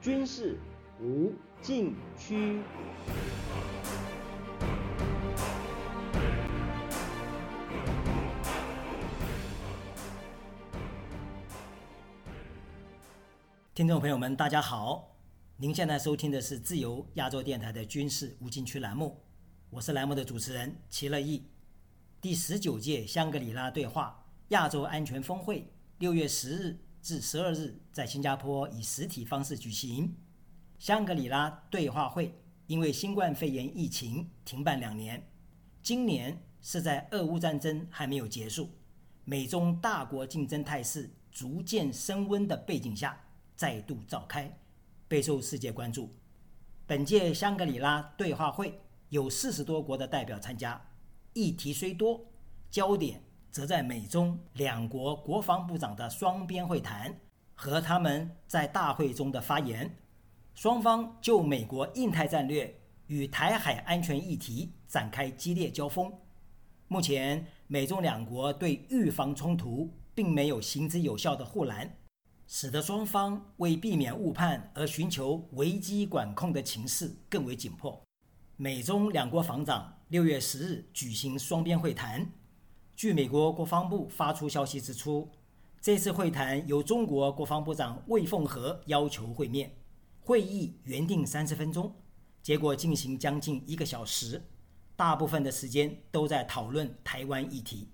军事无禁区。听众朋友们，大家好，您现在收听的是自由亚洲电台的军事无禁区栏目，我是栏目的主持人齐乐意。第十九届香格里拉对话亚洲安全峰会，六月十日至十二日在新加坡以实体方式举行。香格里拉对话会因为新冠肺炎疫情停办两年，今年是在俄乌战争还没有结束，美中大国竞争态势逐渐升温的背景下。再度召开，备受世界关注。本届香格里拉对话会有四十多国的代表参加，议题虽多，焦点则在美中两国国防部长的双边会谈和他们在大会中的发言。双方就美国印太战略与台海安全议题展开激烈交锋。目前，美中两国对预防冲突并没有行之有效的护栏。使得双方为避免误判而寻求危机管控的情势更为紧迫。美中两国防长六月十日举行双边会谈。据美国国防部发出消息指出，这次会谈由中国国防部长魏凤和要求会面。会议原定三十分钟，结果进行将近一个小时，大部分的时间都在讨论台湾议题。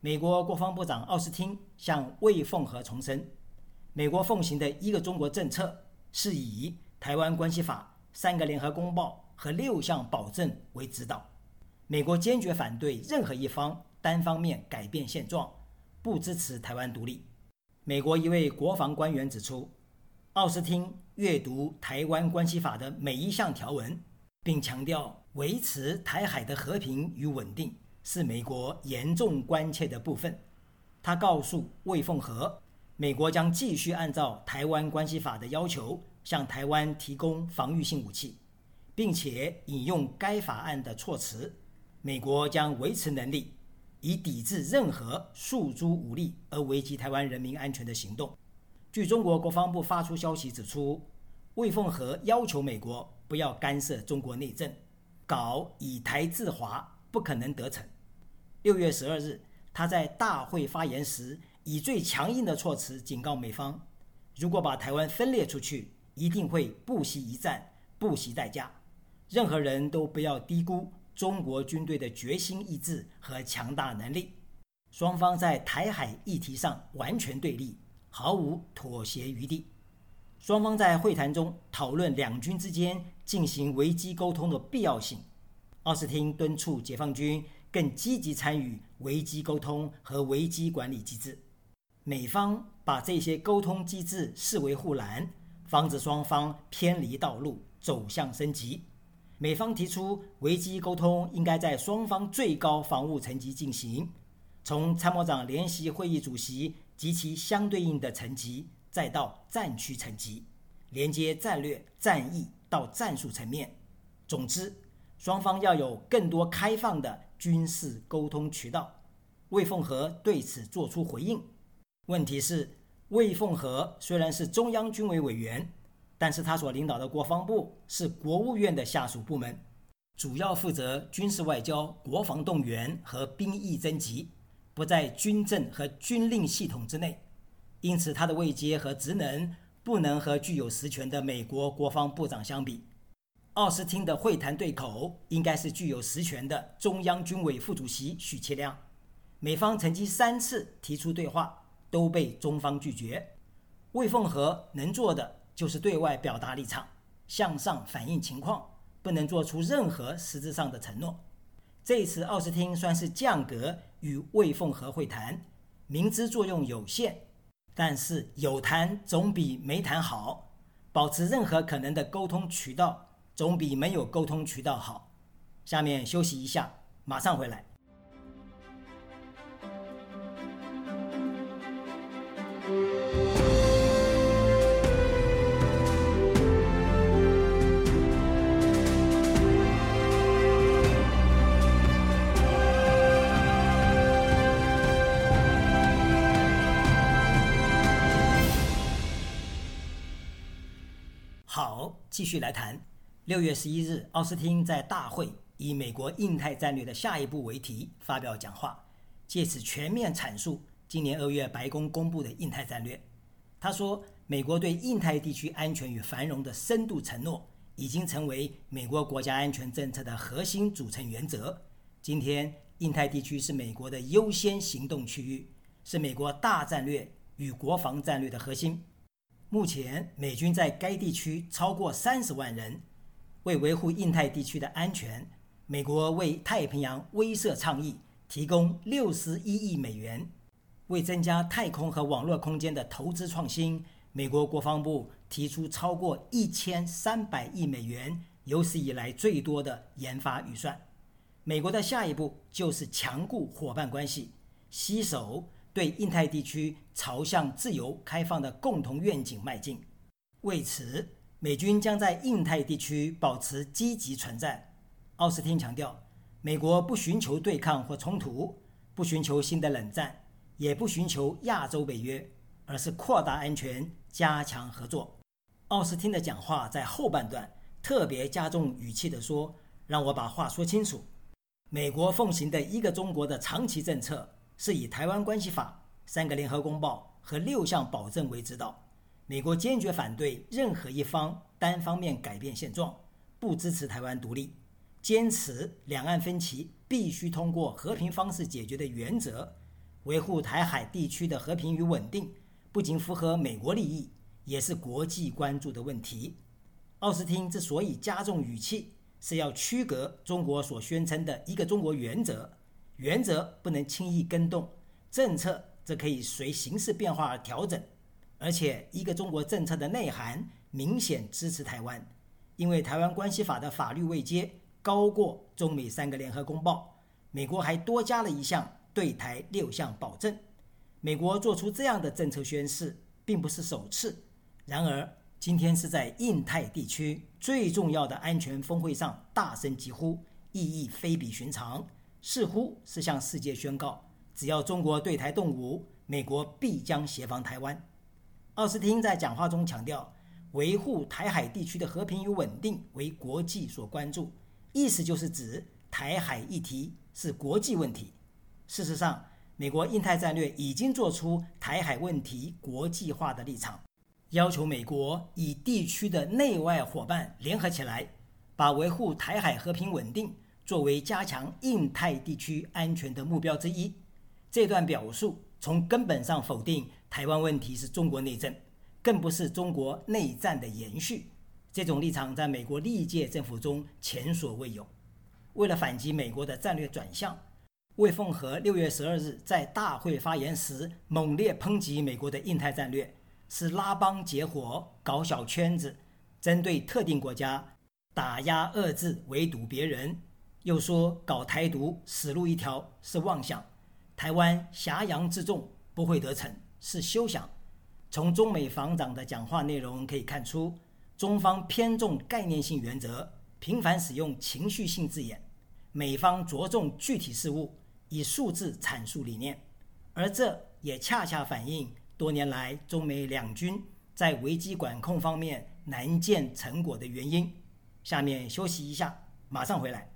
美国国防部长奥斯汀向魏凤和重申。美国奉行的一个中国政策是以《台湾关系法》、三个联合公报和六项保证为指导。美国坚决反对任何一方单方面改变现状，不支持台湾独立。美国一位国防官员指出，奥斯汀阅读《台湾关系法》的每一项条文，并强调维持台海的和平与稳定是美国严重关切的部分。他告诉魏凤和。美国将继续按照《台湾关系法》的要求，向台湾提供防御性武器，并且引用该法案的措辞。美国将维持能力，以抵制任何诉诸武力而危及台湾人民安全的行动。据中国国防部发出消息指出，魏凤和要求美国不要干涉中国内政，搞以台制华不可能得逞。六月十二日，他在大会发言时。以最强硬的措辞警告美方：如果把台湾分裂出去，一定会不惜一战、不惜代价。任何人都不要低估中国军队的决心、意志和强大能力。双方在台海议题上完全对立，毫无妥协余地。双方在会谈中讨论两军之间进行危机沟通的必要性。奥斯汀敦促解放军更积极参与危机沟通和危机管理机制。美方把这些沟通机制视为护栏，防止双方偏离道路走向升级。美方提出，危机沟通应该在双方最高防务层级进行，从参谋长联席会议主席及其相对应的层级，再到战区层级，连接战略、战役到战术层面。总之，双方要有更多开放的军事沟通渠道。魏凤和对此作出回应。问题是，魏凤和虽然是中央军委委员，但是他所领导的国防部是国务院的下属部门，主要负责军事外交、国防动员和兵役征集，不在军政和军令系统之内，因此他的位阶和职能不能和具有实权的美国国防部长相比。奥斯汀的会谈对口应该是具有实权的中央军委副主席许其亮。美方曾经三次提出对话。都被中方拒绝。魏凤和能做的就是对外表达立场，向上反映情况，不能做出任何实质上的承诺。这次奥斯汀算是降格与魏凤和会谈，明知作用有限，但是有谈总比没谈好。保持任何可能的沟通渠道，总比没有沟通渠道好。下面休息一下，马上回来。继续来谈。六月十一日，奥斯汀在大会以“美国印太战略的下一步”为题发表讲话，借此全面阐述今年二月白宫公布的印太战略。他说：“美国对印太地区安全与繁荣的深度承诺，已经成为美国国家安全政策的核心组成原则。今天，印太地区是美国的优先行动区域，是美国大战略与国防战略的核心。目前，美军在该地区超过三十万人。”为维护印太地区的安全，美国为太平洋威慑倡议提供六十一亿美元。为增加太空和网络空间的投资创新，美国国防部提出超过一千三百亿美元，有史以来最多的研发预算。美国的下一步就是强固伙伴关系，携手对印太地区朝向自由开放的共同愿景迈进。为此，美军将在印太地区保持积极存在。奥斯汀强调，美国不寻求对抗或冲突，不寻求新的冷战，也不寻求亚洲北约，而是扩大安全、加强合作。奥斯汀的讲话在后半段特别加重语气地说：“让我把话说清楚。美国奉行的一个中国的长期政策，是以《台湾关系法》、三个联合公报和六项保证为指导。”美国坚决反对任何一方单方面改变现状，不支持台湾独立，坚持两岸分歧必须通过和平方式解决的原则，维护台海地区的和平与稳定，不仅符合美国利益，也是国际关注的问题。奥斯汀之所以加重语气，是要区隔中国所宣称的一个中国原则，原则不能轻易更动，政策则可以随形势变化而调整。而且，一个中国政策的内涵明显支持台湾，因为《台湾关系法》的法律位阶高过中美三个联合公报。美国还多加了一项对台六项保证。美国做出这样的政策宣示，并不是首次。然而，今天是在印太地区最重要的安全峰会上大声疾呼，意义非比寻常，似乎是向世界宣告：只要中国对台动武，美国必将协防台湾。奥斯汀在讲话中强调，维护台海地区的和平与稳定为国际所关注，意思就是指台海议题是国际问题。事实上，美国印太战略已经做出台海问题国际化的立场，要求美国以地区的内外伙伴联合起来，把维护台海和平稳定作为加强印太地区安全的目标之一。这段表述从根本上否定。台湾问题是中国内政，更不是中国内战的延续。这种立场在美国历届政府中前所未有。为了反击美国的战略转向，魏凤和六月十二日在大会发言时猛烈抨击美国的印太战略是拉帮结伙、搞小圈子，针对特定国家打压遏制、围堵别人。又说搞台独死路一条是妄想，台湾挟洋自重不会得逞。是休想。从中美防长的讲话内容可以看出，中方偏重概念性原则，频繁使用情绪性字眼；美方着重具体事务，以数字阐述理念。而这也恰恰反映多年来中美两军在危机管控方面难见成果的原因。下面休息一下，马上回来。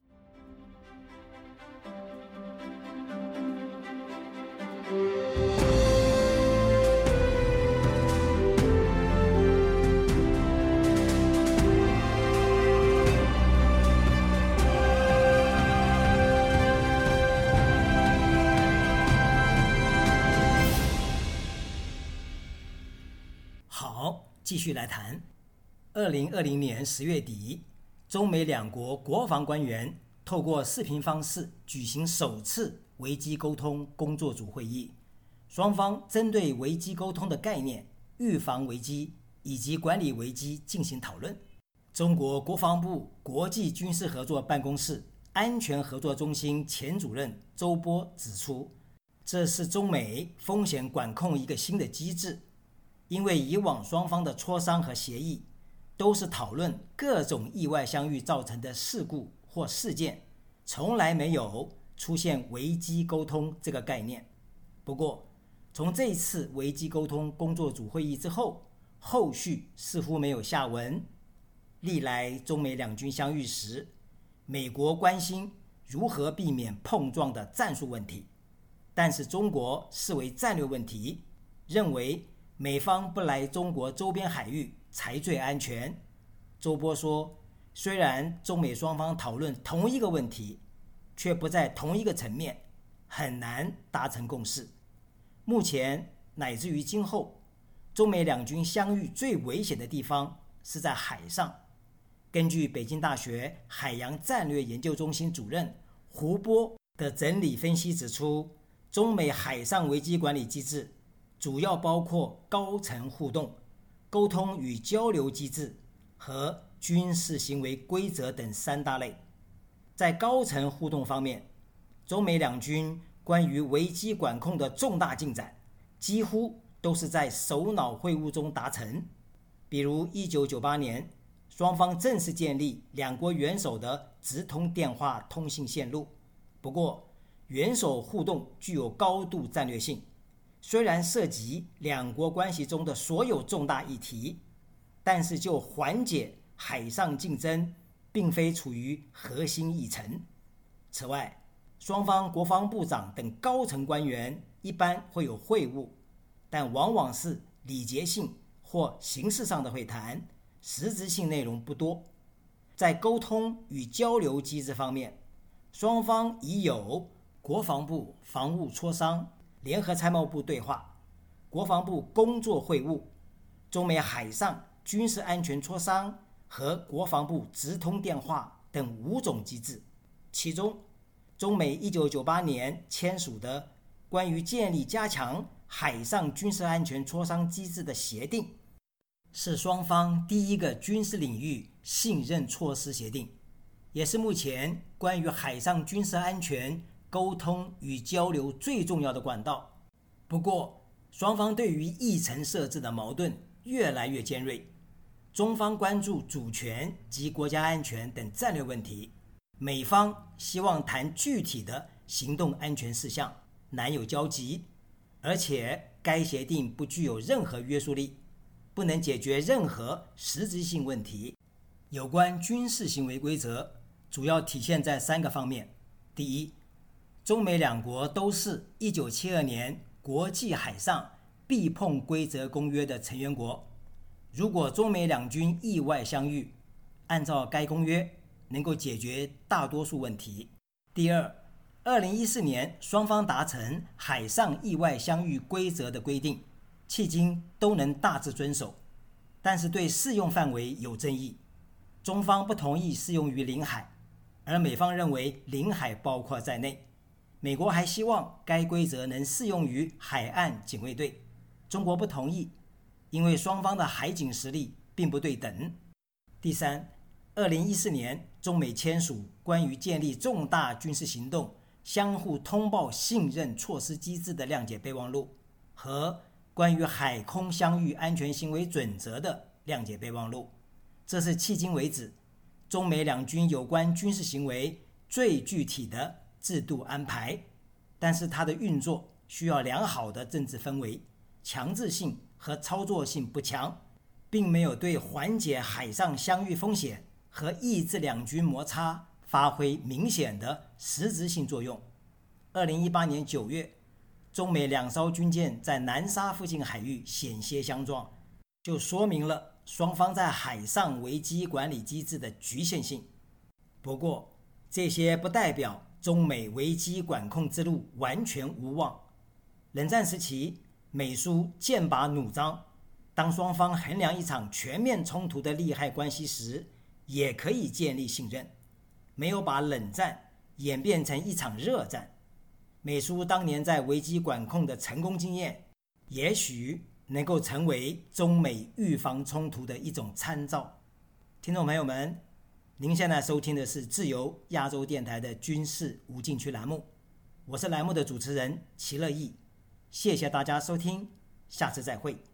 继续来谈，二零二零年十月底，中美两国国防官员透过视频方式举行首次危机沟通工作组会议，双方针对危机沟通的概念、预防危机以及管理危机进行讨论。中国国防部国际军事合作办公室安全合作中心前主任周波指出，这是中美风险管控一个新的机制。因为以往双方的磋商和协议，都是讨论各种意外相遇造成的事故或事件，从来没有出现危机沟通这个概念。不过，从这次危机沟通工作组会议之后，后续似乎没有下文。历来中美两军相遇时，美国关心如何避免碰撞的战术问题，但是中国视为战略问题，认为美方不来中国周边海域才最安全。周波说，虽然中美双方讨论同一个问题，却不在同一个层面，很难达成共识。目前乃至于今后，中美两军相遇最危险的地方是在海上。根据北京大学海洋战略研究中心主任胡波的整理分析指出，中美海上危机管理机制主要包括高层互动、沟通与交流机制和军事行为规则等三大类。在高层互动方面，中美两军关于危机管控的重大进展，几乎都是在首脑会晤中达成，比如1998年。双方正式建立两国元首的直通电话通信线路。不过，元首互动具有高度战略性，虽然涉及两国关系中的所有重大议题，但是就缓解海上竞争，并非处于核心议程。此外，双方国防部长等高层官员一般会有会晤，但往往是礼节性或形式上的会谈。实质性内容不多，在沟通与交流机制方面，双方已有国防部防务磋商、联合参谋部对话、国防部工作会晤、中美海上军事安全磋商和国防部直通电话等五种机制。其中，中美1998年签署的关于建立加强海上军事安全磋商机制的协定。是双方第一个军事领域信任措施协定，也是目前关于海上军事安全沟通与交流最重要的管道。不过，双方对于议程设置的矛盾越来越尖锐。中方关注主权及国家安全等战略问题，美方希望谈具体的行动安全事项，难有交集。而且，该协定不具有任何约束力。不能解决任何实质性问题。有关军事行为规则，主要体现在三个方面：第一，中美两国都是一九七二年国际海上避碰规则公约的成员国。如果中美两军意外相遇，按照该公约能够解决大多数问题。第二，二零一四年双方达成海上意外相遇规则的规定。迄今都能大致遵守，但是对适用范围有争议。中方不同意适用于领海，而美方认为领海包括在内。美国还希望该规则能适用于海岸警卫队，中国不同意，因为双方的海警实力并不对等。第三，二零一四年中美签署关于建立重大军事行动相互通报信任措施机制的谅解备忘录和。关于海空相遇安全行为准则的谅解备忘录，这是迄今为止中美两军有关军事行为最具体的制度安排。但是它的运作需要良好的政治氛围，强制性和操作性不强，并没有对缓解海上相遇风险和抑制两军摩擦发挥明显的实质性作用。二零一八年九月。中美两艘军舰在南沙附近海域险些相撞，就说明了双方在海上危机管理机制的局限性。不过，这些不代表中美危机管控之路完全无望。冷战时期，美苏剑拔弩张，当双方衡量一场全面冲突的利害关系时，也可以建立信任，没有把冷战演变成一场热战。美苏当年在危机管控的成功经验，也许能够成为中美预防冲突的一种参照。听众朋友们，您现在收听的是自由亚洲电台的军事无禁区栏目，我是栏目的主持人齐乐意，谢谢大家收听，下次再会。